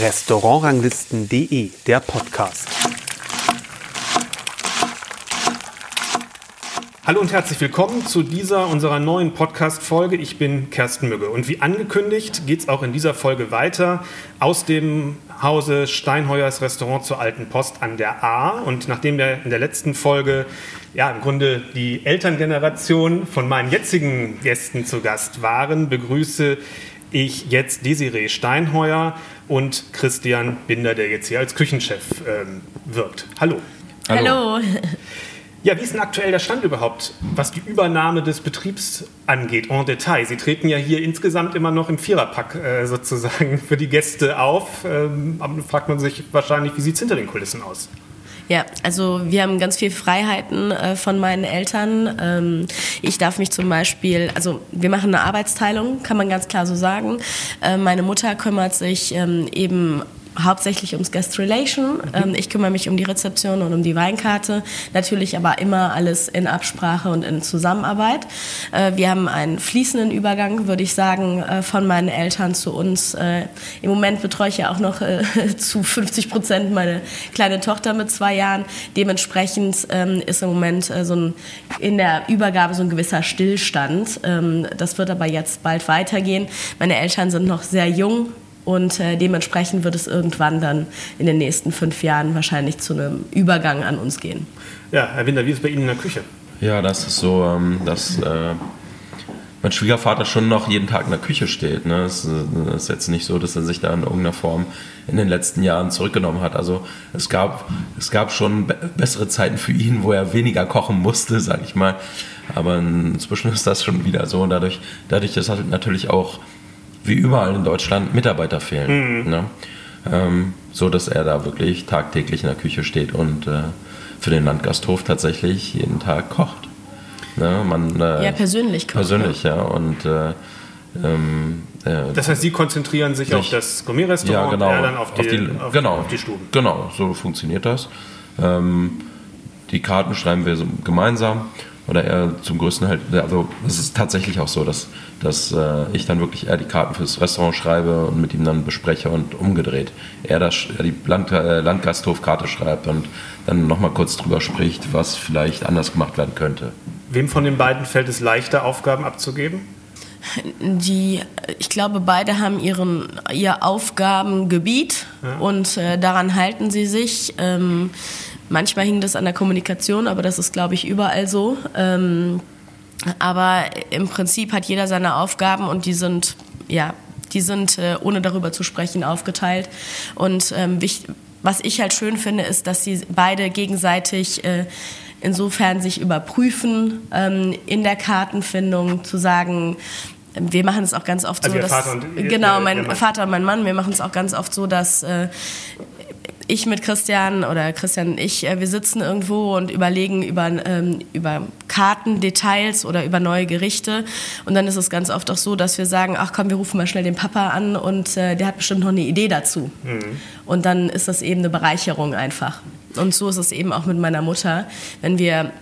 Restaurantranglisten.de, der Podcast. Hallo und herzlich willkommen zu dieser unserer neuen Podcast-Folge. Ich bin Kersten Mügge und wie angekündigt geht es auch in dieser Folge weiter aus dem Hause Steinheuers Restaurant zur Alten Post an der A. Und nachdem wir in der letzten Folge ja im Grunde die Elterngeneration von meinen jetzigen Gästen zu Gast waren, begrüße ich jetzt Desiree Steinheuer und Christian Binder, der jetzt hier als Küchenchef ähm, wirkt. Hallo. Hallo. Hallo. Ja, wie ist denn aktuell der Stand überhaupt, was die Übernahme des Betriebs angeht, en Detail? Sie treten ja hier insgesamt immer noch im Viererpack äh, sozusagen für die Gäste auf. Ähm, fragt man sich wahrscheinlich, wie sieht es hinter den Kulissen aus? Ja, also wir haben ganz viel Freiheiten äh, von meinen Eltern. Ähm, ich darf mich zum Beispiel, also wir machen eine Arbeitsteilung, kann man ganz klar so sagen. Äh, meine Mutter kümmert sich ähm, eben hauptsächlich ums Guest Relation. Ähm, ich kümmere mich um die Rezeption und um die Weinkarte. Natürlich aber immer alles in Absprache und in Zusammenarbeit. Äh, wir haben einen fließenden Übergang, würde ich sagen, äh, von meinen Eltern zu uns. Äh, Im Moment betreue ich ja auch noch äh, zu 50 Prozent meine kleine Tochter mit zwei Jahren. Dementsprechend ähm, ist im Moment äh, so ein, in der Übergabe so ein gewisser Stillstand. Ähm, das wird aber jetzt bald weitergehen. Meine Eltern sind noch sehr jung und äh, dementsprechend wird es irgendwann dann in den nächsten fünf Jahren wahrscheinlich zu einem Übergang an uns gehen. Ja, Herr Winter, wie ist es bei Ihnen in der Küche? Ja, das ist so, ähm, dass äh, mein Schwiegervater schon noch jeden Tag in der Küche steht. Ne? Es äh, ist jetzt nicht so, dass er sich da in irgendeiner Form in den letzten Jahren zurückgenommen hat. Also es gab, es gab schon bessere Zeiten für ihn, wo er weniger kochen musste, sage ich mal. Aber inzwischen ist das schon wieder so. Und dadurch, dadurch ist halt natürlich auch wie überall in Deutschland Mitarbeiter fehlen. Mhm. Ne? Ähm, so dass er da wirklich tagtäglich in der Küche steht und äh, für den Landgasthof tatsächlich jeden Tag kocht. Ne? Man, äh, ja, persönlich kocht. Persönlich, ja. Und äh, ähm, äh, das heißt, Sie konzentrieren sich, sich auf das Gourmet-Restaurant ja, genau, und er dann auf die, auf die, auf, genau, auf die Stuben. Genau, so funktioniert das. Ähm, die Karten schreiben wir so gemeinsam oder er zum größten halt, also es ist tatsächlich auch so, dass, dass äh, ich dann wirklich eher die Karten fürs Restaurant schreibe und mit ihm dann bespreche und umgedreht. Er, das, er die Land, äh, Landgasthofkarte schreibt und dann nochmal kurz drüber spricht, was vielleicht anders gemacht werden könnte. Wem von den beiden fällt es leichter, Aufgaben abzugeben? Die, ich glaube, beide haben ihren, ihr Aufgabengebiet ja. und äh, daran halten sie sich. Ähm, Manchmal hing das an der Kommunikation, aber das ist, glaube ich, überall so. Ähm, aber im Prinzip hat jeder seine Aufgaben und die sind, ja, die sind, äh, ohne darüber zu sprechen, aufgeteilt. Und ähm, was ich halt schön finde, ist, dass sie beide gegenseitig äh, insofern sich überprüfen ähm, in der Kartenfindung, zu sagen, wir machen es auch ganz oft also so, dass Vater und, genau mein Vater und mein Mann, wir machen es auch ganz oft so, dass äh, ich mit Christian oder Christian und ich, äh, wir sitzen irgendwo und überlegen über, ähm, über Kartendetails oder über neue Gerichte. Und dann ist es ganz oft auch so, dass wir sagen, ach komm, wir rufen mal schnell den Papa an und äh, der hat bestimmt noch eine Idee dazu. Mhm. Und dann ist das eben eine Bereicherung einfach. Und so ist es eben auch mit meiner Mutter. Wenn wir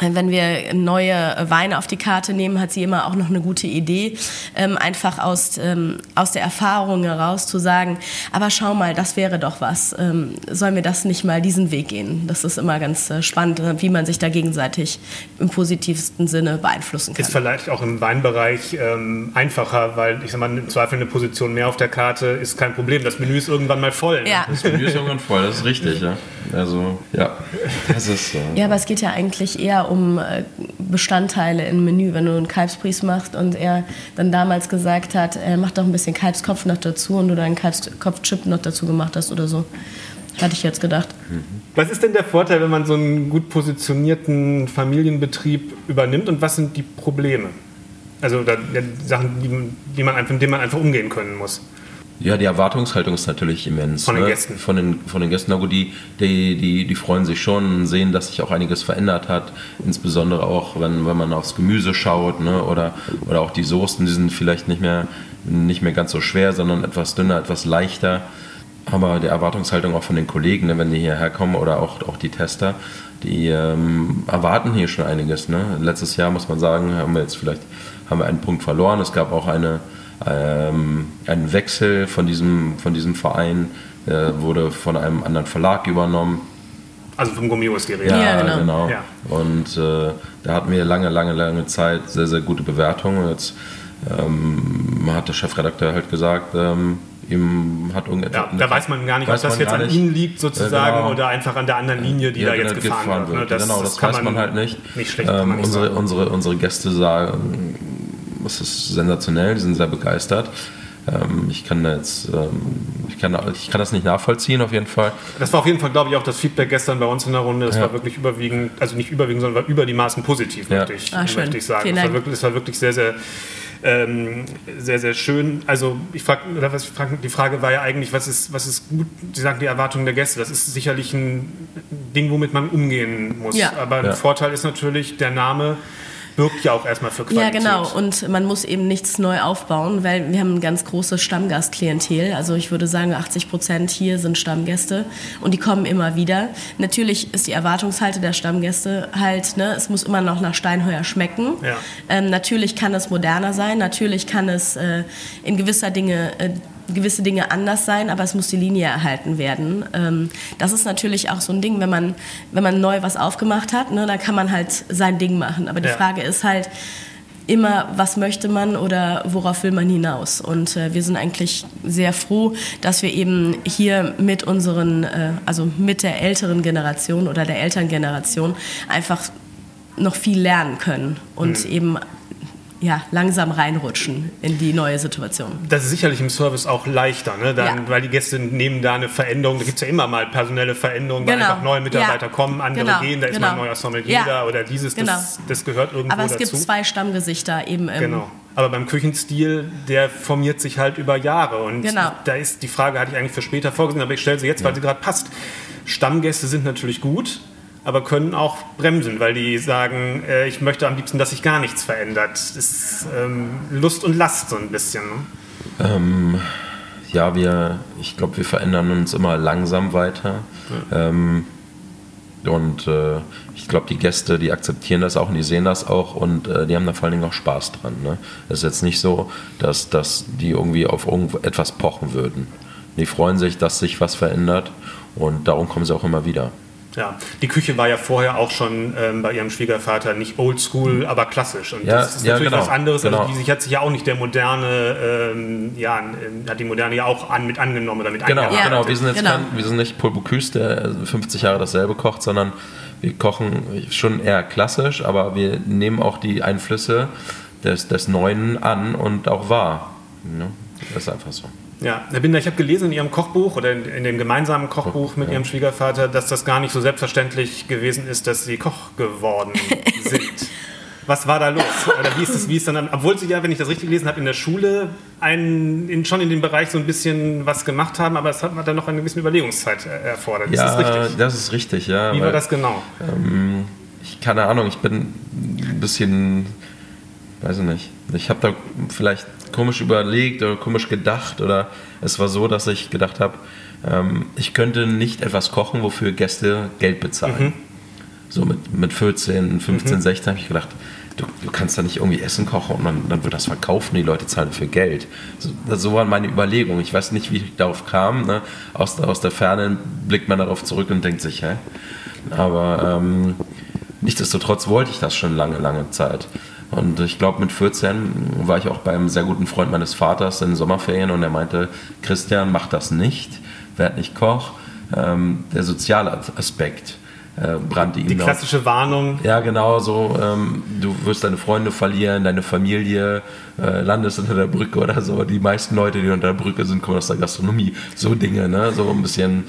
wenn wir neue Weine auf die Karte nehmen, hat sie immer auch noch eine gute Idee, ähm, einfach aus, ähm, aus der Erfahrung heraus zu sagen, aber schau mal, das wäre doch was, ähm, sollen wir das nicht mal diesen Weg gehen? Das ist immer ganz äh, spannend, wie man sich da gegenseitig im positivsten Sinne beeinflussen kann. Ist vielleicht auch im Weinbereich ähm, einfacher, weil ich sag mal, im Zweifel eine Position mehr auf der Karte ist kein Problem. Das Menü ist irgendwann mal voll. Ne? Ja. Das Menü ist irgendwann voll, das ist richtig. Ja. Also, ja, das ist. Äh, ja, aber es geht ja eigentlich eher um äh, Bestandteile im Menü, wenn du einen Kalbspries machst und er dann damals gesagt hat, er macht doch ein bisschen Kalbskopf noch dazu und du deinen Kalbskopfchip noch dazu gemacht hast oder so. Hatte ich jetzt gedacht. Was ist denn der Vorteil, wenn man so einen gut positionierten Familienbetrieb übernimmt und was sind die Probleme? Also da, Sachen, die, die man, mit denen man einfach umgehen können muss. Ja, die Erwartungshaltung ist natürlich immens. Von den ne? Gästen. Von den, von den Gästen. Na gut, die, die, die, die freuen sich schon, sehen, dass sich auch einiges verändert hat. Insbesondere auch, wenn, wenn man aufs Gemüse schaut ne? oder, oder auch die Soßen, die sind vielleicht nicht mehr, nicht mehr ganz so schwer, sondern etwas dünner, etwas leichter. Aber die Erwartungshaltung auch von den Kollegen, ne? wenn die hierher kommen oder auch, auch die Tester, die ähm, erwarten hier schon einiges. Ne? Letztes Jahr, muss man sagen, haben wir jetzt vielleicht haben wir einen Punkt verloren. Es gab auch eine ähm, ein Wechsel von diesem, von diesem Verein äh, wurde von einem anderen Verlag übernommen. Also vom Gummio ist die Rede. Ja, Ja, genau. genau. Ja. Und äh, da hatten wir lange, lange, lange Zeit sehr, sehr gute Bewertungen. Jetzt ähm, hat der Chefredakteur halt gesagt, ähm, ihm hat irgendetwas. Ja, da weiß man gar nicht, ob das jetzt an nicht. Ihnen liegt sozusagen Ja, genau. oder einfach an der anderen Linie, die Ja, da jetzt genau, gefahren, wird. ne? genau, das, kann weiß man halt nicht. Nicht schlecht ähm, man nicht unsere, unsere, unsere Gäste sagen, es ist sensationell, die sind sehr begeistert. Ähm, ich kann da jetzt, ähm, ich kann, ich kann das nicht nachvollziehen auf jeden Fall. Das war auf jeden Fall, glaube ich, auch das Feedback gestern bei uns in der Runde. Es Ja. war wirklich überwiegend, also nicht überwiegend, sondern war über die Maßen positiv, Ja. möchte, ich, Ah, schön. möchte ich sagen. Es war, wirklich, es war wirklich sehr, sehr, ähm, sehr, sehr schön. Also ich frage, oder was ich frag, die Frage war ja eigentlich, was ist, was ist gut? Sie sagen die Erwartungen der Gäste. Das ist sicherlich ein Ding, womit man umgehen muss. Ja. Aber ein Ja. Vorteil ist natürlich, der Name birgt ja auch erstmal für Ja, Qualität. genau. Und man muss eben nichts neu aufbauen, weil wir haben ein ganz großes Stammgastklientel. Also ich würde sagen, 80 Prozent hier sind Stammgäste und die kommen immer wieder. Natürlich ist die Erwartungshalte der Stammgäste halt, ne, es muss immer noch nach Steinheuer schmecken. Ja. Ähm, natürlich kann es moderner sein, natürlich kann es äh, in gewisser Dinge äh, gewisse Dinge anders sein, aber es muss die Linie erhalten werden. Ähm, das ist natürlich auch so ein Ding, wenn man, wenn man neu was aufgemacht hat, ne, dann kann man halt sein Ding machen. Aber die Ja. Frage ist halt immer, was möchte man oder worauf will man hinaus? Und äh, wir sind eigentlich sehr froh, dass wir eben hier mit unseren, äh, also mit der älteren Generation oder der Elterngeneration einfach noch viel lernen können und eben ja, langsam reinrutschen in die neue Situation. Das ist sicherlich im Service auch leichter, ne? Dann, Ja. weil die Gäste nehmen da eine Veränderung. Da gibt es ja immer mal personelle Veränderungen, weil Genau. einfach neue Mitarbeiter Ja. kommen, andere Genau. gehen, da ist Genau. mal ein neuer Sommelier da oder dieses, Genau. das, das gehört irgendwo Aber es dazu. gibt zwei Stammgesichter eben im Genau. Aber beim Küchenstil, der formiert sich halt über Jahre. Und Genau. da ist die Frage, hatte ich eigentlich für später vorgesehen, aber ich stelle sie jetzt, weil sie gerade passt. Stammgäste sind natürlich gut, aber können auch bremsen, weil die sagen, äh, ich möchte am liebsten, dass sich gar nichts verändert. Das ist ähm, Lust und Last so ein bisschen. Ne? Ähm, ja, wir, ich glaube, wir verändern uns immer langsam weiter. Ähm, und äh, ich glaube, die Gäste, die akzeptieren das auch und die sehen das auch und äh, die haben da vor allen Dingen auch Spaß dran. Ne? Es ist jetzt nicht so, dass, dass die irgendwie auf irgendetwas pochen würden. Die freuen sich, dass sich was verändert und darum kommen sie auch immer wieder. Ja, die Küche war ja vorher auch schon ähm, bei ihrem Schwiegervater nicht oldschool, aber klassisch. Und Ja, das ist ja, natürlich genau, was anderes. genau. Also die sich hat sich ja auch nicht der moderne, ähm, ja, hat die moderne ja auch an, mit angenommen oder mit Genau, genau. Wir sind jetzt genau. kein, wir sind nicht Paul Bocuse, der 50 Jahre dasselbe kocht, sondern wir kochen schon eher klassisch, aber wir nehmen auch die Einflüsse des, des Neuen an und auch wahr. Ja, das ist einfach so. Ja, Herr Binder, ich habe gelesen in Ihrem Kochbuch oder in, in dem gemeinsamen Kochbuch mit Ihrem Schwiegervater, dass das gar nicht so selbstverständlich gewesen ist, dass Sie Koch geworden sind. Was war da los? Oder wie ist es, wie ist dann, obwohl Sie ja, wenn ich das richtig gelesen habe, in der Schule einen, in, schon in dem Bereich so ein bisschen was gemacht haben, aber es hat dann noch eine gewisse Überlegungszeit äh, erfordert. Ist ja, das richtig? das ist richtig, ja. Wie weil, war das genau? Ähm, ich keine Ahnung, ich bin ein bisschen, weiß ich nicht. Ich habe da vielleicht komisch überlegt oder komisch gedacht oder es war so, dass ich gedacht habe, ähm, ich könnte nicht etwas kochen, wofür Gäste Geld bezahlen. So mit, mit 14, 15, 16 habe ich gedacht, du, du kannst da nicht irgendwie Essen kochen und dann, dann wird das verkauft und die Leute zahlen für Geld. So, so waren meine Überlegungen. Ich weiß nicht, wie ich darauf kam. Ne? Aus, aus der Ferne blickt man darauf zurück und denkt sich, hä? Aber ähm, nichtsdestotrotz wollte ich das schon lange, lange Zeit. Und ich glaube, mit 14 war ich auch bei einem sehr guten Freund meines Vaters in Sommerferien und er meinte, Christian, mach das nicht, werd nicht Koch. Ähm, der soziale Aspekt äh, brannte ihm Die noch. klassische Warnung. Ja, genau so. Ähm, du wirst deine Freunde verlieren, deine Familie, äh, landest unter der Brücke oder so. Die meisten Leute, die unter der Brücke sind, kommen aus der Gastronomie. So Dinge, ne? So ein bisschen.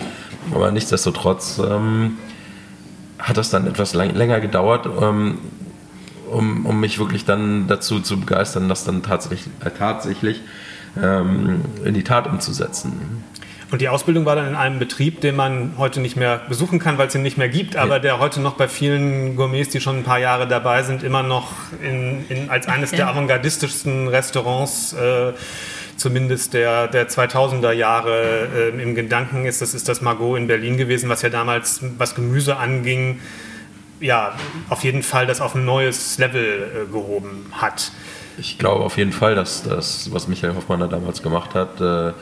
Aber nichtsdestotrotz ähm, hat das dann etwas lang, länger gedauert, ähm, um, um mich wirklich dann dazu zu begeistern, das dann tatsächlich, äh, tatsächlich ähm, in die Tat umzusetzen. Und die Ausbildung war dann in einem Betrieb, den man heute nicht mehr besuchen kann, weil es ihn nicht mehr gibt, aber der heute noch bei vielen Gourmets, die schon ein paar Jahre dabei sind, immer noch in, in, als eines der Ja. avantgardistischsten Restaurants, äh, zumindest der, der 2000er Jahre, äh, im Gedanken ist. Das ist das Margot in Berlin gewesen, was ja damals, was Gemüse anging, ja, auf jeden Fall das auf ein neues Level äh, gehoben hat. Ich glaube auf jeden Fall, dass das, was Michael Hoffmann da damals gemacht hat, äh,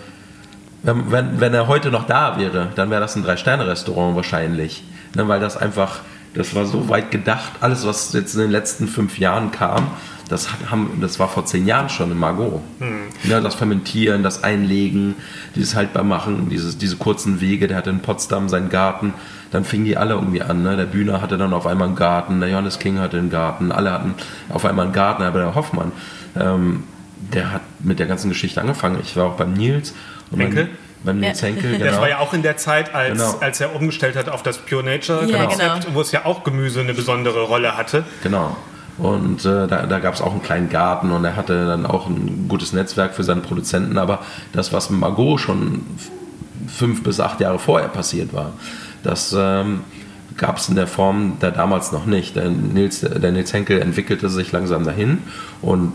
wenn, wenn, er heute noch da wäre, dann wäre das ein Drei-Sterne-Restaurant wahrscheinlich. Ne, weil das einfach, das war so weit gedacht, alles, was jetzt in den letzten fünf Jahren kam, das, haben, das war vor zehn Jahren schon in Margot. Hm. Ja, das Fermentieren, das Einlegen, dieses Haltbarmachen, dieses, diese kurzen Wege. Der hatte in Potsdam seinen Garten. Dann fingen die alle irgendwie an. Ne? Der Bühner hatte dann auf einmal einen Garten, der Johannes King hatte einen Garten, alle hatten auf einmal einen Garten, aber der Hoffmann, ähm, der hat mit der ganzen Geschichte angefangen. Ich war auch beim Nils. Und Henkel? beim Nils ja. Henkel, genau. Das war ja auch in der Zeit, als, genau. als er umgestellt hat auf das Pure Nature ja, Konzept, genau. wo es ja auch Gemüse eine besondere Rolle hatte. Genau. Und äh, da, da gab es auch einen kleinen Garten und er hatte dann auch ein gutes Netzwerk für seine Produzenten. Aber das, was mit Margot schon fünf bis acht Jahre vorher passiert war, das ähm, gab es in der Form da damals noch nicht. Der Nils, der Nils Henkel entwickelte sich langsam dahin und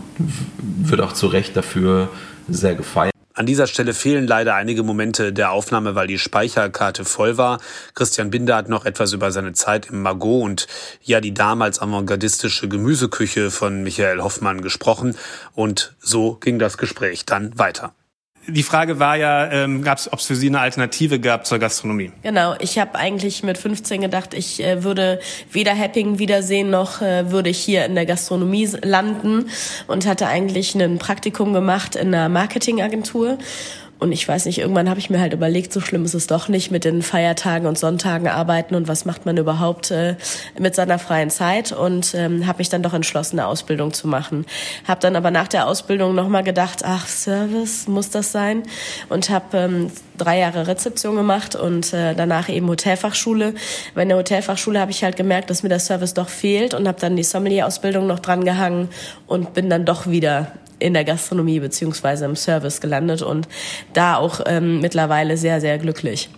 wird auch zu Recht dafür sehr gefeiert. An dieser Stelle fehlen leider einige Momente der Aufnahme, weil die Speicherkarte voll war. Christian Binder hat noch etwas über seine Zeit im Margot und ja die damals avantgardistische Gemüseküche von Michael Hoffmann gesprochen. Und so ging das Gespräch dann weiter die Frage war ja, ähm, ob es für Sie eine Alternative gab zur Gastronomie? Genau, ich habe eigentlich mit 15 gedacht, ich äh, würde weder Happing wiedersehen, noch äh, würde ich hier in der Gastronomie landen und hatte eigentlich ein Praktikum gemacht in einer Marketingagentur und ich weiß nicht, irgendwann habe ich mir halt überlegt, so schlimm ist es doch nicht mit den Feiertagen und Sonntagen arbeiten und was macht man überhaupt äh, mit seiner freien Zeit und ähm, habe mich dann doch entschlossen, eine Ausbildung zu machen. Habe dann aber nach der Ausbildung nochmal gedacht, ach, Service, muss das sein? Und habe ähm, drei Jahre Rezeption gemacht und äh, danach eben Hotelfachschule. Bei der Hotelfachschule habe ich halt gemerkt, dass mir der Service doch fehlt und habe dann die Sommelier-Ausbildung noch dran gehangen und bin dann doch wieder in der Gastronomie beziehungsweise im Service gelandet und da auch ähm, mittlerweile sehr, sehr glücklich.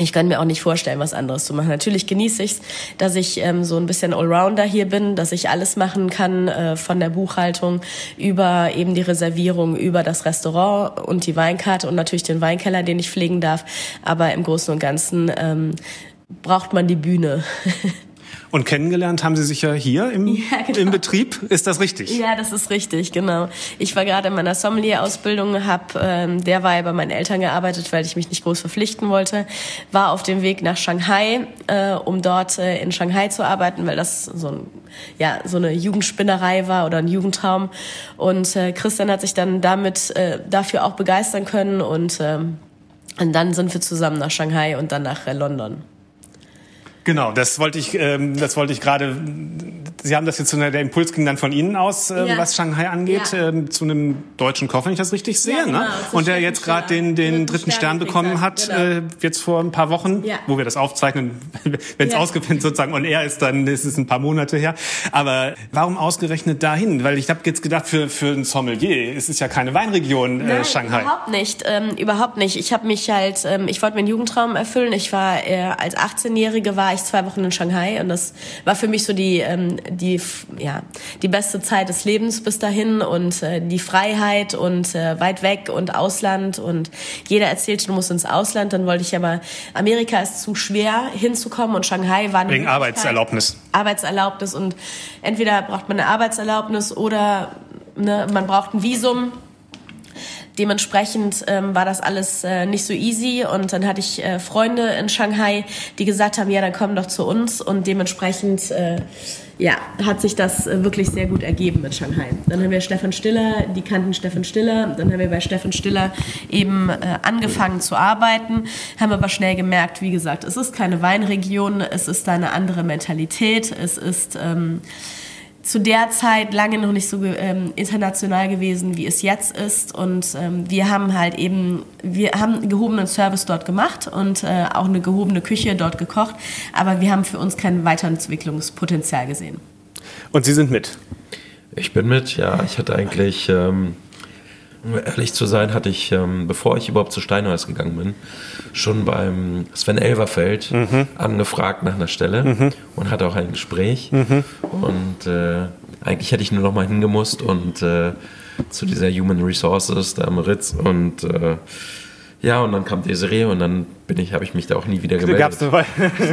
Ich kann mir auch nicht vorstellen, was anderes zu machen. Natürlich genieße ich es, dass ich ähm, so ein bisschen Allrounder hier bin, dass ich alles machen kann, äh, von der Buchhaltung über eben die Reservierung, über das Restaurant und die Weinkarte und natürlich den Weinkeller, den ich pflegen darf. Aber im Großen und Ganzen ähm, braucht man die Bühne. Und kennengelernt haben Sie sich ja hier im, ja, genau. im Betrieb. Ist das richtig? Ja, das ist richtig, genau. Ich war gerade in meiner Sommelier-Ausbildung, habe ähm, derweil bei meinen Eltern gearbeitet, weil ich mich nicht groß verpflichten wollte. War auf dem Weg nach Shanghai, äh, um dort äh, in Shanghai zu arbeiten, weil das so, ein, ja, so eine Jugendspinnerei war oder ein Jugendtraum. Und äh, Christian hat sich dann damit äh, dafür auch begeistern können und, äh, und dann sind wir zusammen nach Shanghai und dann nach äh, London. Genau, das wollte ich, ähm, das wollte ich gerade. Sie haben das jetzt, der Impuls ging dann von Ihnen aus, ähm, ja. was Shanghai angeht, ja. ähm, zu einem deutschen Koch, wenn ich das richtig sehe, ja, ne? genau, ne? Und der jetzt gerade den, den dritten Stern, Stern bekommen hat, genau. äh, jetzt vor ein paar Wochen, wo wir das aufzeichnen. wenn es ausgefilmt sozusagen und er ist, dann ist es ein paar Monate her. Aber warum ausgerechnet dahin? Weil ich habe jetzt gedacht, für für ein Sommelier ist es ja keine Weinregion äh, Nein, Shanghai. Überhaupt nicht, ähm, überhaupt nicht. Ich habe mich halt, ähm, ich wollte mir einen Jugendtraum erfüllen. Ich war äh, als 18-Jährige war ich ich zwei Wochen in Shanghai und das war für mich so die, ähm, die, ja, die beste Zeit des Lebens bis dahin und äh, die Freiheit und äh, weit weg und Ausland und jeder erzählte, du musst ins Ausland, dann wollte ich aber, Amerika ist zu schwer hinzukommen und Shanghai war Wegen Arbeitserlaubnis. Arbeitserlaubnis und entweder braucht man eine Arbeitserlaubnis oder ne, man braucht ein Visum Dementsprechend ähm, war das alles äh, nicht so easy. Und dann hatte ich äh, Freunde in Shanghai, die gesagt haben, ja, dann komm doch zu uns. Und dementsprechend äh, ja, hat sich das äh, wirklich sehr gut ergeben mit Shanghai. Dann haben wir Stefan Stiller, die kannten Stefan Stiller, dann haben wir bei Stefan Stiller eben äh, angefangen zu arbeiten, haben aber schnell gemerkt, wie gesagt, es ist keine Weinregion, es ist eine andere Mentalität, es ist ähm, zu der Zeit lange noch nicht so ähm, international gewesen, wie es jetzt ist. Und ähm, wir haben halt eben, wir haben gehobenen Service dort gemacht und äh, auch eine gehobene Küche dort gekocht. Aber wir haben für uns kein Weiterentwicklungspotenzial gesehen. Und Sie sind mit? Ich bin mit, ja. Ich hatte eigentlich ähm, um ehrlich zu sein, hatte ich, ähm, bevor ich überhaupt zu Steinhaus gegangen bin, schon beim Sven Elverfeld mhm. angefragt nach einer Stelle mhm. und hatte auch ein Gespräch. Mhm. Und äh, eigentlich hätte ich nur noch mal hingemusst und äh, zu dieser Human Resources da am Ritz und äh, ja, und dann kam Desiree und dann bin ich, habe ich mich da auch nie wieder gemeldet. Gab's,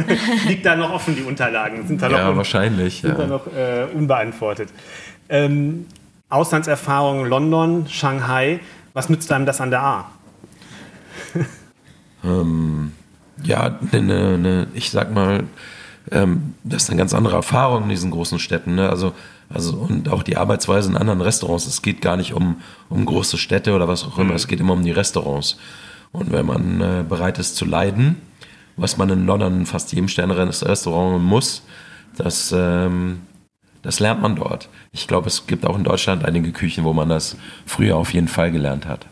liegt da noch offen, die Unterlagen? Sind da noch ja, wahrscheinlich. Sind ja. da noch äh, unbeantwortet. Ähm, Auslandserfahrung London, Shanghai. Was nützt einem das an der A? ähm, ja, ne, ne, ich sag mal, ähm, das ist eine ganz andere Erfahrung in diesen großen Städten. Ne? Also, also und auch die Arbeitsweise in anderen Restaurants. Es geht gar nicht um, um große Städte oder was auch immer. Mhm. Es geht immer um die Restaurants. Und wenn man äh, bereit ist zu leiden, was man in London fast jedem Sterne-Restaurant muss, das, ähm, das lernt man dort. Ich glaube, es gibt auch in Deutschland einige Küchen, wo man das früher auf jeden Fall gelernt hat.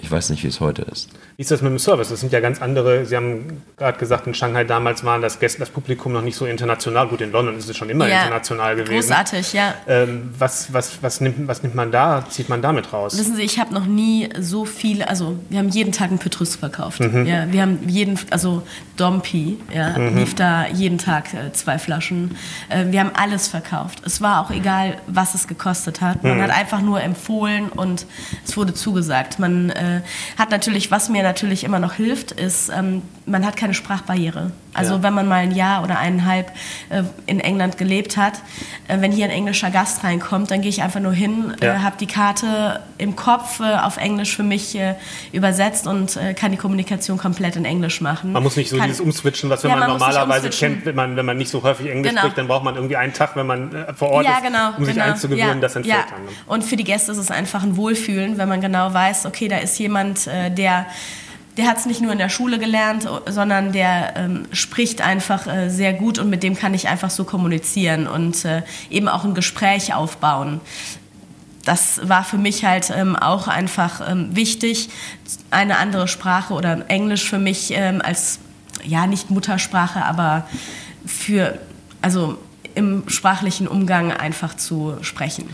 Ich weiß nicht, wie es heute ist. Wie ist das mit dem Service? Das sind ja ganz andere. Sie haben gerade gesagt, in Shanghai damals waren das, Gäste, das Publikum noch nicht so international. Gut, in London ist es schon immer ja, international gewesen. Großartig, ja. Ähm, was, was, was, nimmt, was nimmt man da, zieht man damit raus? Wissen Sie, ich habe noch nie so viele, also wir haben jeden Tag einen Petrus verkauft. Mhm. Ja, wir haben jeden, also Dompi, ja, mhm. lief da jeden Tag äh, zwei Flaschen. Äh, wir haben alles verkauft. Es war auch egal, was es gekostet hat. Man mhm. hat einfach nur empfohlen und es wurde zugesagt. Man äh, hat natürlich, was mir natürlich immer noch hilft, ist, ähm, man hat keine Sprachbarriere. Also ja. wenn man mal ein Jahr oder eineinhalb äh, in England gelebt hat, äh, wenn hier ein englischer Gast reinkommt, dann gehe ich einfach nur hin, äh, ja. habe die Karte im Kopf äh, auf Englisch für mich äh, übersetzt und kann die Kommunikation komplett in Englisch machen. Man muss nicht so kann, dieses Umswitchen, was ja, man, man normalerweise kennt, wenn man, wenn man nicht so häufig Englisch genau. spricht, dann braucht man irgendwie einen Tag, wenn man vor Ort ist, genau, um sich genau. einzugewöhnen, das entfällt dann. Und für die Gäste ist es einfach ein Wohlfühlen, wenn man genau weiß, okay, da ist jemand, der der hat es nicht nur in der Schule gelernt, sondern der ähm, spricht einfach äh, sehr gut und mit dem kann ich einfach so kommunizieren und äh, eben auch ein Gespräch aufbauen. Das war für mich halt ähm, auch einfach ähm, wichtig, eine andere Sprache oder Englisch für mich ähm, als, ja, nicht Muttersprache, aber für, also im sprachlichen Umgang einfach zu sprechen.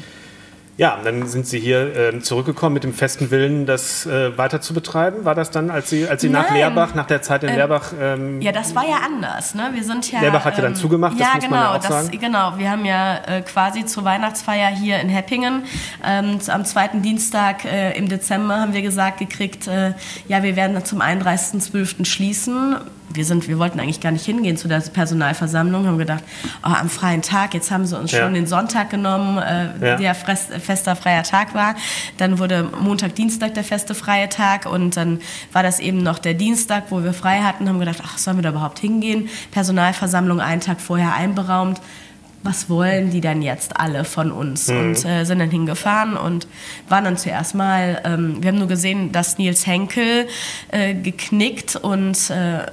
Ja, dann sind Sie hier äh, zurückgekommen mit dem festen Willen, das äh, weiter zu betreiben. War das dann, als Sie, als Sie nach Lehrbach, nach der Zeit in ähm, Lehrbach? Ähm, ja, das war ja anders. Ne? Wir sind ja. Lehrbach hat ja dann ähm, zugemacht. Ja, das genau. Ja das, genau. Wir haben ja äh, quasi zur Weihnachtsfeier hier in Heppingen ähm, am zweiten Dienstag äh, im Dezember haben wir gesagt gekriegt, äh, ja, wir werden zum 31.12. schließen wir, sind, wir wollten eigentlich gar nicht hingehen zu der Personalversammlung, haben gedacht, oh, am freien Tag, jetzt haben sie uns ja. schon den Sonntag genommen, äh, ja. der fester freier Tag war. Dann wurde Montag, Dienstag der feste freie Tag und dann war das eben noch der Dienstag, wo wir frei hatten, haben gedacht, ach, sollen wir da überhaupt hingehen? Personalversammlung einen Tag vorher einberaumt was wollen die denn jetzt alle von uns? Mhm. Und äh, sind dann hingefahren und waren dann zuerst mal, ähm, wir haben nur gesehen, dass Nils Henkel äh, geknickt und äh,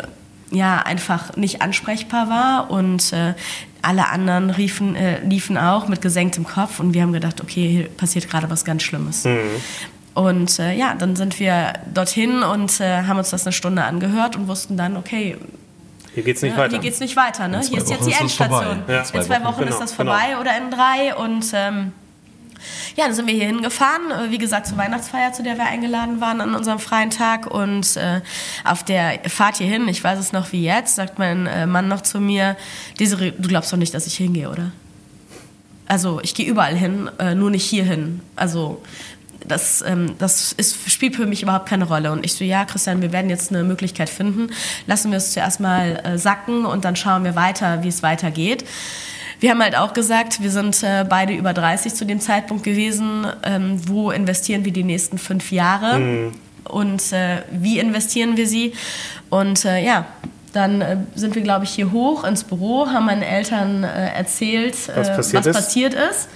ja einfach nicht ansprechbar war und äh, alle anderen riefen, äh, liefen auch mit gesenktem Kopf und wir haben gedacht, okay, hier passiert gerade was ganz Schlimmes. Mhm. Und äh, ja, dann sind wir dorthin und äh, haben uns das eine Stunde angehört und wussten dann, okay, hier geht's nicht ja, weiter. Hier geht's nicht weiter, ne? Hier ist jetzt die Endstation. Ja. In zwei, Wochen, Wochen ist das genau, vorbei genau. oder in drei und ähm, ja, dann sind wir hier hingefahren, äh, wie gesagt, zur Weihnachtsfeier, zu der wir eingeladen waren an unserem freien Tag. Und äh, auf der Fahrt hierhin, ich weiß es noch wie jetzt, sagt mein äh, Mann noch zu mir, Desiree, du glaubst doch nicht, dass ich hingehe, oder? Also ich gehe überall hin, äh, nur nicht hier hin. Also das, ähm, das ist, spielt für mich überhaupt keine Rolle. Und ich so, ja, Christian, wir werden jetzt eine Möglichkeit finden. Lassen wir es zuerst mal äh, sacken und dann schauen wir weiter, wie es weitergeht. Wir haben halt auch gesagt, wir sind äh, beide über 30 zu dem Zeitpunkt gewesen. Ähm, wo investieren wir die nächsten fünf Jahre? Mhm. Und äh, wie investieren wir sie? Und äh, ja, dann äh, sind wir, glaube ich, hier hoch ins Büro, haben meinen Eltern äh, erzählt, was, äh, passiert, was ist? passiert ist.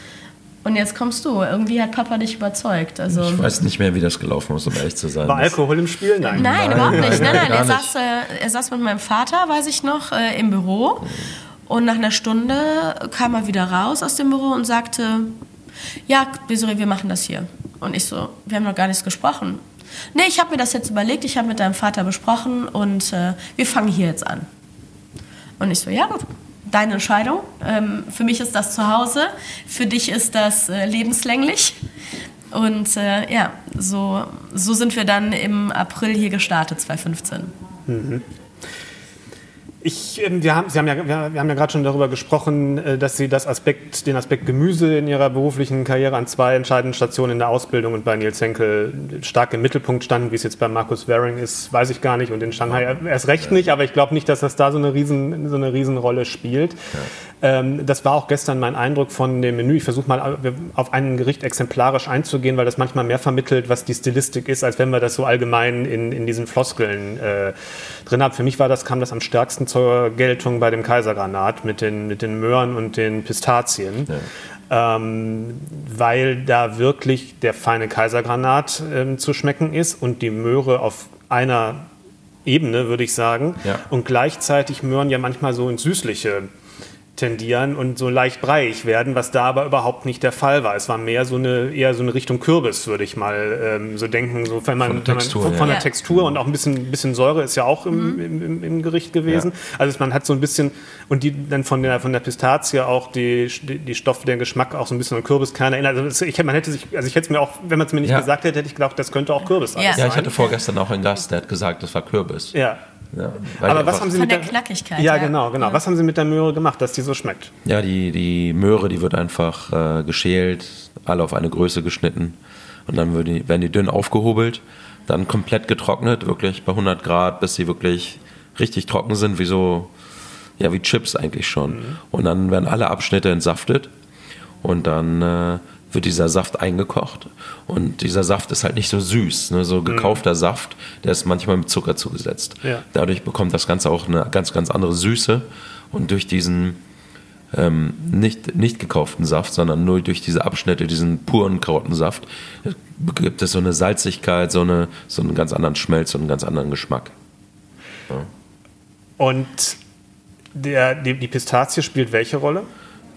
Und jetzt kommst du. Irgendwie hat Papa dich überzeugt. Also ich weiß nicht mehr, wie das gelaufen ist, um ehrlich zu sein. War Alkohol im Spiel? Nein. Nein, nein überhaupt nicht. Nein, nein. Er saß, äh, er saß mit meinem Vater, weiß ich noch, äh, im Büro. Und nach einer Stunde kam er wieder raus aus dem Büro und sagte, ja, Desiree, wir machen das hier. Und ich so, wir haben noch gar nichts gesprochen. Nee, ich habe mir das jetzt überlegt, ich habe mit deinem Vater besprochen und äh, wir fangen hier jetzt an. Und ich so, ja gut, deine Entscheidung. Ähm, für mich ist das zu Hause, für dich ist das äh, lebenslänglich. Und äh, ja, so, so sind wir dann im April hier gestartet, 2015. Mhm. Ich, ähm, wir haben, Sie haben ja, wir haben ja gerade schon darüber gesprochen, äh, dass Sie das Aspekt, den Aspekt Gemüse in Ihrer beruflichen Karriere an zwei entscheidenden Stationen in der Ausbildung und bei Nils Henkel stark im Mittelpunkt standen, wie es jetzt bei Markus Waring ist, weiß ich gar nicht und in Shanghai erst recht nicht, aber ich glaube nicht, dass das da so eine riesen, so eine Riesenrolle spielt. Ähm, das war auch gestern mein Eindruck von dem Menü. Ich versuche mal auf ein Gericht exemplarisch einzugehen, weil das manchmal mehr vermittelt, was die Stilistik ist, als wenn wir das so allgemein in, in diesen Floskeln äh, drin haben. Für mich war das, kam das am stärksten zur Geltung bei dem Kaisergranat mit den, mit den Möhren und den Pistazien. Ja. Ähm, weil da wirklich der feine Kaisergranat ähm, zu schmecken ist und die Möhre auf einer Ebene, würde ich sagen. Ja. Und gleichzeitig Möhren ja manchmal so ins Süßliche tendieren und so leicht breiig werden, was da aber überhaupt nicht der Fall war. Es war mehr so eine eher so eine Richtung Kürbis, würde ich mal ähm, so denken, so wenn man von, der Textur, man, von, von ja. der Textur und auch ein bisschen, bisschen Säure ist ja auch im, mhm. im, im, Gericht gewesen. Ja. Also man hat so ein bisschen und die dann von der von der Pistazie auch die, die, die Stoffe, der Geschmack auch so ein bisschen an Kürbiskerne erinnert. Also ich, man hätte sich, also ich hätte es mir auch, wenn man es mir nicht ja. gesagt hätte, hätte ich gedacht, das könnte auch Kürbis sein. Ja, ich hatte vorgestern auch einen Gast, der hat gesagt, das war Kürbis. Ja. Ja, Aber was haben Sie mit der, Knackigkeit? Ja, genau, genau. Ja. Was haben Sie mit der Möhre gemacht, dass die so schmeckt? Ja, die, die Möhre, die wird einfach äh, geschält, alle auf eine Größe geschnitten und dann werden die, werden die dünn aufgehobelt, dann komplett getrocknet, wirklich bei 100 Grad, bis sie wirklich richtig trocken sind, wie so, ja, wie Chips eigentlich schon. Mhm. Und dann werden alle Abschnitte entsaftet und dann äh, wird dieser Saft eingekocht. Und dieser Saft ist halt nicht so süß. Ne? So gekaufter mhm. Saft, der ist manchmal mit Zucker zugesetzt. Ja. Dadurch bekommt das Ganze auch eine ganz, ganz andere Süße. Und durch diesen ähm, nicht, nicht gekauften Saft, sondern nur durch diese Abschnitte, diesen puren Karottensaft, gibt es so eine Salzigkeit, so, eine, so einen ganz anderen Schmelz und einen ganz anderen Geschmack. Ja. Und der, die, die Pistazie spielt welche Rolle?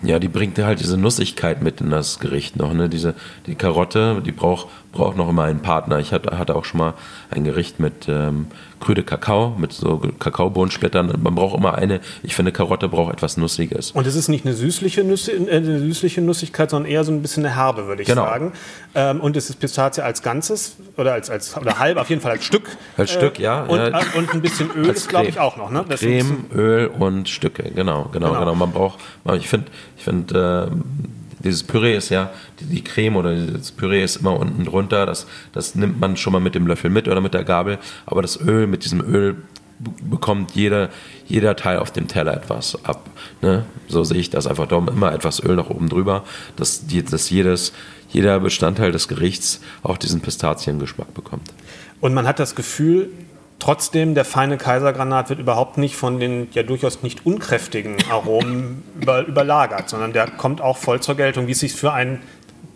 Ja, die bringt halt diese Nussigkeit mit in das Gericht noch. Ne? Diese, die Karotte, die braucht, braucht noch immer einen Partner. Ich hatte, hatte auch schon mal ein Gericht mit ähm, krüde Kakao, mit so Kakaobohnensplittern. Man braucht immer eine, ich finde, Karotte braucht etwas Nussiges. Und es ist nicht eine süßliche, Nüsse, äh, eine süßliche Nussigkeit, sondern eher so ein bisschen eine Herbe, würde ich genau. sagen. Ähm, und es ist Pistazie als Ganzes oder als, als oder halb, auf jeden Fall als Stück. Als äh, Stück, ja. Und, ja. und ein bisschen Öl ist, glaube ich, auch noch. Ne? Das Creme, Öl und Stücke, genau, genau, genau. genau. Man braucht, ich finde, ich finde, äh, dieses Püree ist ja, die, die, Creme oder das Püree ist immer unten drunter. Das, das nimmt man schon mal mit dem Löffel mit oder mit der Gabel. Aber das Öl, mit diesem Öl bekommt jeder, jeder Teil auf dem Teller etwas ab. Ne? So sehe ich das einfach. Da immer etwas Öl nach oben drüber, dass, dass jedes, jeder Bestandteil des Gerichts auch diesen Pistaziengeschmack bekommt. Und man hat das Gefühl, Trotzdem, der feine Kaisergranat wird überhaupt nicht von den ja durchaus nicht unkräftigen Aromen über, überlagert, sondern der kommt auch voll zur Geltung, wie es sich für einen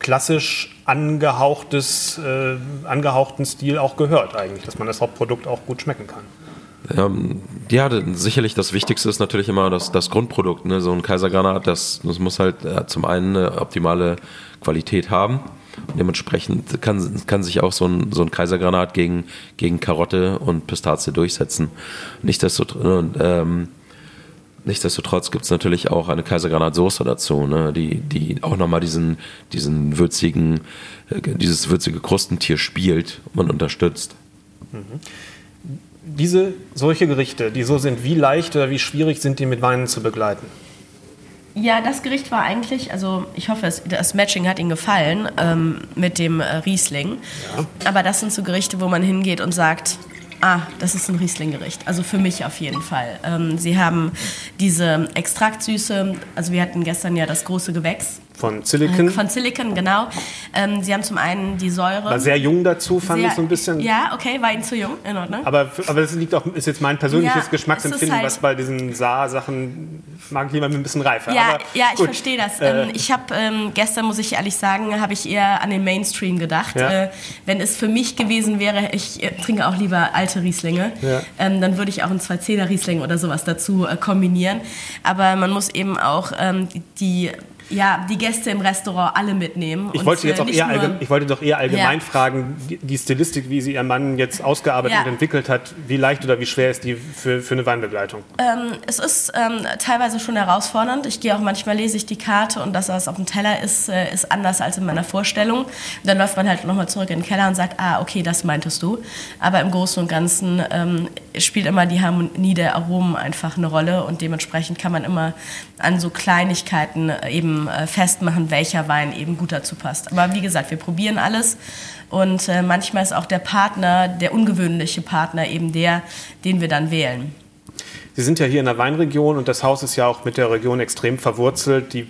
klassisch angehauchtes, äh, angehauchten Stil auch gehört eigentlich, dass man das Hauptprodukt auch gut schmecken kann. Ja, sicherlich das Wichtigste ist natürlich immer das, das Grundprodukt. Ne? So ein Kaisergranat, das, das muss halt äh, zum einen eine optimale Qualität haben dementsprechend kann, kann sich auch so ein, so ein Kaisergranat gegen, gegen Karotte und Pistazie durchsetzen. Nichtsdestotrotz, ähm, nichtsdestotrotz gibt es natürlich auch eine Kaisergranatsoße dazu, ne, die, die auch nochmal diesen, diesen würzigen, äh, dieses würzige Krustentier spielt und unterstützt. Mhm. Diese solche Gerichte, die so sind, wie leicht oder wie schwierig sind die mit Weinen zu begleiten? Ja, das Gericht war eigentlich, also ich hoffe, das Matching hat Ihnen gefallen ähm, mit dem äh, Riesling. Ja. Aber das sind so Gerichte, wo man hingeht und sagt, ah, das ist ein Riesling-Gericht. Also für mich auf jeden Fall. Ähm, sie haben diese Extraktsüße, also wir hatten gestern ja das große Gewächs von Silicon. Von Silicon, genau. Ähm, sie haben zum einen die Säure. War sehr jung dazu, fand sehr, ich so ein bisschen. Ja, okay, war Ihnen zu jung, in Ordnung. Aber, aber das liegt auch, ist jetzt mein persönliches ja, Geschmacksempfinden, halt was bei diesen Saar-Sachen mag ich lieber ein bisschen reifer. Ja, aber, ja ich verstehe das. Äh, ähm, ich habe ähm, gestern, muss ich ehrlich sagen, habe ich eher an den Mainstream gedacht. Ja. Äh, wenn es für mich gewesen wäre, ich äh, trinke auch lieber alte Rieslinge, ja. ähm, dann würde ich auch einen 210er Riesling oder sowas dazu äh, kombinieren. Aber man muss eben auch ähm, die ja, die Gäste im Restaurant alle mitnehmen. Ich wollte jetzt auch eher allgemein, ich wollte doch eher allgemein ja. fragen, die, die, Stilistik, wie sie ihr Mann jetzt ausgearbeitet ja. und entwickelt hat, wie leicht oder wie schwer ist die für, für eine Weinbegleitung? Ähm, es ist ähm, teilweise schon herausfordernd. Ich gehe auch manchmal lese ich die Karte und das, was auf dem Teller ist, äh, ist anders als in meiner Vorstellung. Dann läuft man halt nochmal zurück in den Keller und sagt, ah, okay, das meintest du. Aber im Großen und Ganzen ähm, spielt immer die Harmonie der Aromen einfach eine Rolle und dementsprechend kann man immer an so Kleinigkeiten eben äh, festmachen, welcher Wein eben gut dazu passt. Aber wie gesagt, wir probieren alles und äh, manchmal ist auch der Partner, der ungewöhnliche Partner eben der, den wir dann wählen. Sie sind ja hier in der Weinregion und das Haus ist ja auch mit der Region extrem verwurzelt. Die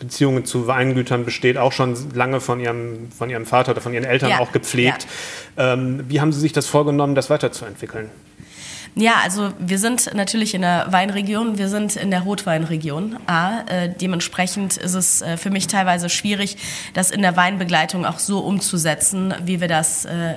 Beziehungen zu Weingütern besteht auch schon lange von Ihrem, von Ihrem Vater oder von Ihren Eltern Ja, auch gepflegt. Ähm, wie haben Sie sich das vorgenommen, das weiterzuentwickeln? Ja, also wir sind natürlich in der Weinregion, wir sind in der Rotweinregion A. Äh, dementsprechend ist es äh, für mich teilweise schwierig, das in der Weinbegleitung auch so umzusetzen, wie wir das äh,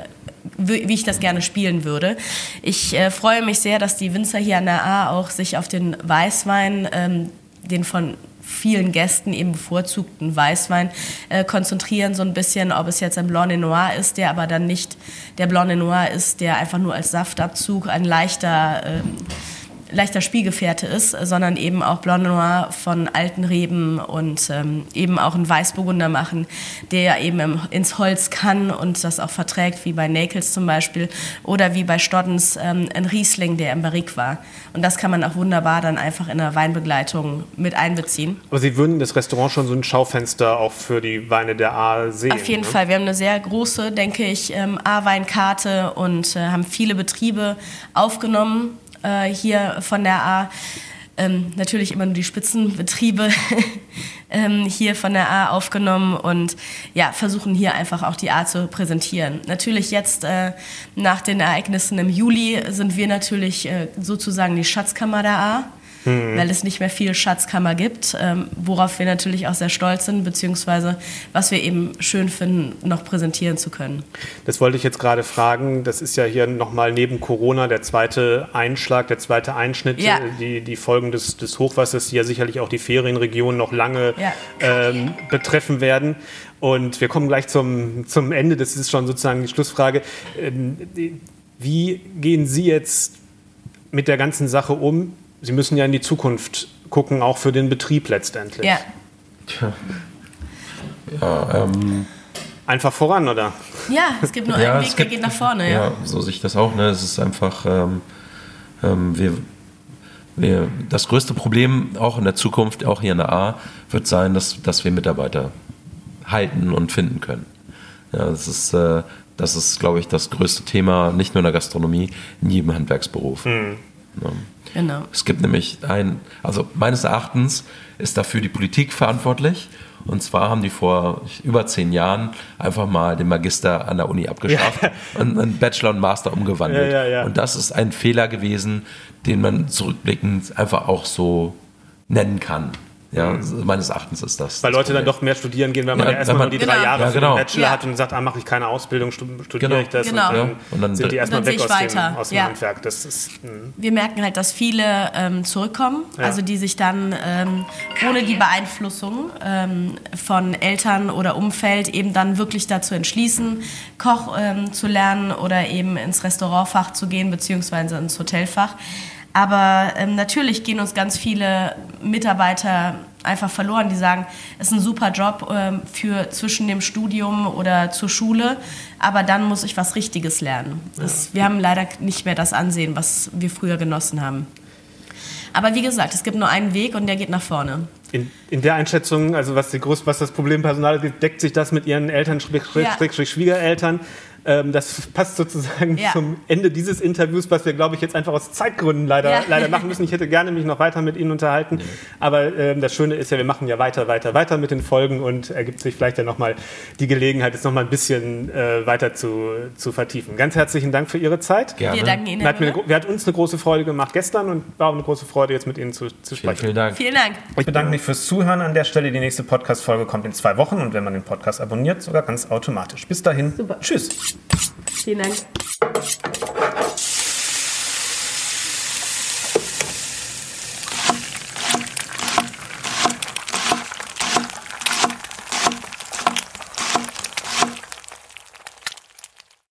wie ich das gerne spielen würde. Ich äh, freue mich sehr, dass die Winzer hier an der A auch sich auf den Weißwein, ähm, den von vielen Gästen eben bevorzugten Weißwein äh, konzentrieren, so ein bisschen, ob es jetzt ein Blanc de Noir ist, der aber dann nicht der Blanc de Noir ist, der einfach nur als Saftabzug ein leichter, ähm, leichter Spielgefährte ist, sondern eben auch Blanc Noir von alten Reben und ähm, eben auch einen Weißburgunder machen, der eben im, ins Holz kann und das auch verträgt, wie bei Nakels zum Beispiel oder wie bei Stoddens ähm, ein Riesling, der im Barrique war. Und das kann man auch wunderbar dann einfach in der Weinbegleitung mit einbeziehen. Aber Sie würden das Restaurant schon so ein Schaufenster auch für die Weine der A sehen. Auf jeden ne? Fall. Wir haben eine sehr große, denke ich, ähm, A-Weinkarte und äh, haben viele Betriebe aufgenommen äh, hier von der A. Ähm, natürlich immer nur die Spitzenbetriebe ähm, hier von der A aufgenommen und ja, versuchen hier einfach auch die A zu präsentieren. Natürlich jetzt äh, nach den Ereignissen im Juli sind wir natürlich äh, sozusagen die Schatzkammer der A weil es nicht mehr viel Schatzkammer gibt, ähm, worauf wir natürlich auch sehr stolz sind, beziehungsweise was wir eben schön finden, noch präsentieren zu können. Das wollte ich jetzt gerade fragen. Das ist ja hier nochmal neben Corona der zweite Einschlag, der zweite Einschnitt, Ja. äh, die, die Folgen des, des Hochwassers, die ja sicherlich auch die Ferienregionen noch lange Ja. ähm, betreffen werden. Und wir kommen gleich zum, zum Ende. Das ist schon sozusagen die Schlussfrage. Ähm, wie gehen Sie jetzt mit der ganzen Sache um? Sie müssen ja in die Zukunft gucken, auch für den Betrieb letztendlich. Ja, Tja. Ja, ähm, Einfach voran, oder? ja es gibt nur ja, einen Weg, der gibt- geht nach vorne. Ja, Ja. so sehe ich das auch. Ne? Es ist einfach, ähm, ähm, wir, wir, das größte Problem auch in der Zukunft, auch hier in der A, wird sein, dass, dass wir Mitarbeiter halten und finden können. Ja, das ist, äh, das ist, glaube ich, das größte Thema, nicht nur in der Gastronomie, in jedem Handwerksberuf. Ja. Genau. Es gibt nämlich ein, also meines Erachtens ist dafür die Politik verantwortlich. Und zwar haben die vor über zehn Jahren einfach mal den Magister an der Uni abgeschafft und einen Bachelor und Master umgewandelt. Ja, ja, ja. Und das ist ein Fehler gewesen, den man zurückblickend einfach auch so nennen kann. Ja, meines Erachtens ist das. Mhm. Weil das Leute dann doch mehr studieren gehen, weil man Ja, ja, erstmal wenn man- nur die Genau. drei Jahre Ja, für genau. den Bachelor Ja. hat und sagt, ah, mache ich keine Ausbildung, stu- studiere Genau. ich das Genau. und dann, Ja, und dann- sind die erstmal Dann weg sehe aus ich dem, weiter. aus dem Ja. Handwerk. Das ist, mh. Wir merken halt, dass viele ähm, zurückkommen, Ja. also die sich dann ähm, ohne die Beeinflussung ähm, von Eltern oder Umfeld eben dann wirklich dazu entschließen, Koch ähm, zu lernen oder eben ins Restaurantfach zu gehen, beziehungsweise ins Hotelfach. Aber ähm, natürlich gehen uns ganz viele Mitarbeiter einfach verloren, die sagen, es ist ein super Job ähm, für zwischen dem Studium oder zur Schule, aber dann muss ich was Richtiges lernen. Das, Wir haben leider nicht mehr das Ansehen, was wir früher genossen haben. Aber wie gesagt, es gibt nur einen Weg und der geht nach vorne. in, in der Einschätzung, also was, die groß, was das Problem Personal ist, deckt sich das mit Ihren Eltern, Schrägstrich, Ja. Schwiegereltern. Ähm, das passt sozusagen Ja. zum Ende dieses Interviews, was wir, glaube ich, jetzt einfach aus Zeitgründen leider, Ja. leider machen müssen. Ich hätte gerne mich noch weiter mit Ihnen unterhalten. Aber ähm, das Schöne ist ja, wir machen ja weiter, weiter, weiter mit den Folgen und ergibt sich vielleicht ja nochmal die Gelegenheit, es nochmal ein bisschen äh, weiter zu, zu vertiefen. Ganz herzlichen Dank für Ihre Zeit. Gerne. Wir danken Ihnen, Hat, mir eine, hat uns eine große Freude gemacht gestern und war auch eine große Freude, jetzt mit Ihnen zu, zu Vielen, sprechen. vielen Dank. Vielen Dank. Ich bedanke mich fürs Zuhören an der Stelle. Die nächste Podcast-Folge kommt in zwei Wochen und wenn man den Podcast abonniert, sogar ganz automatisch. Bis dahin. Tschüss. Vielen Dank.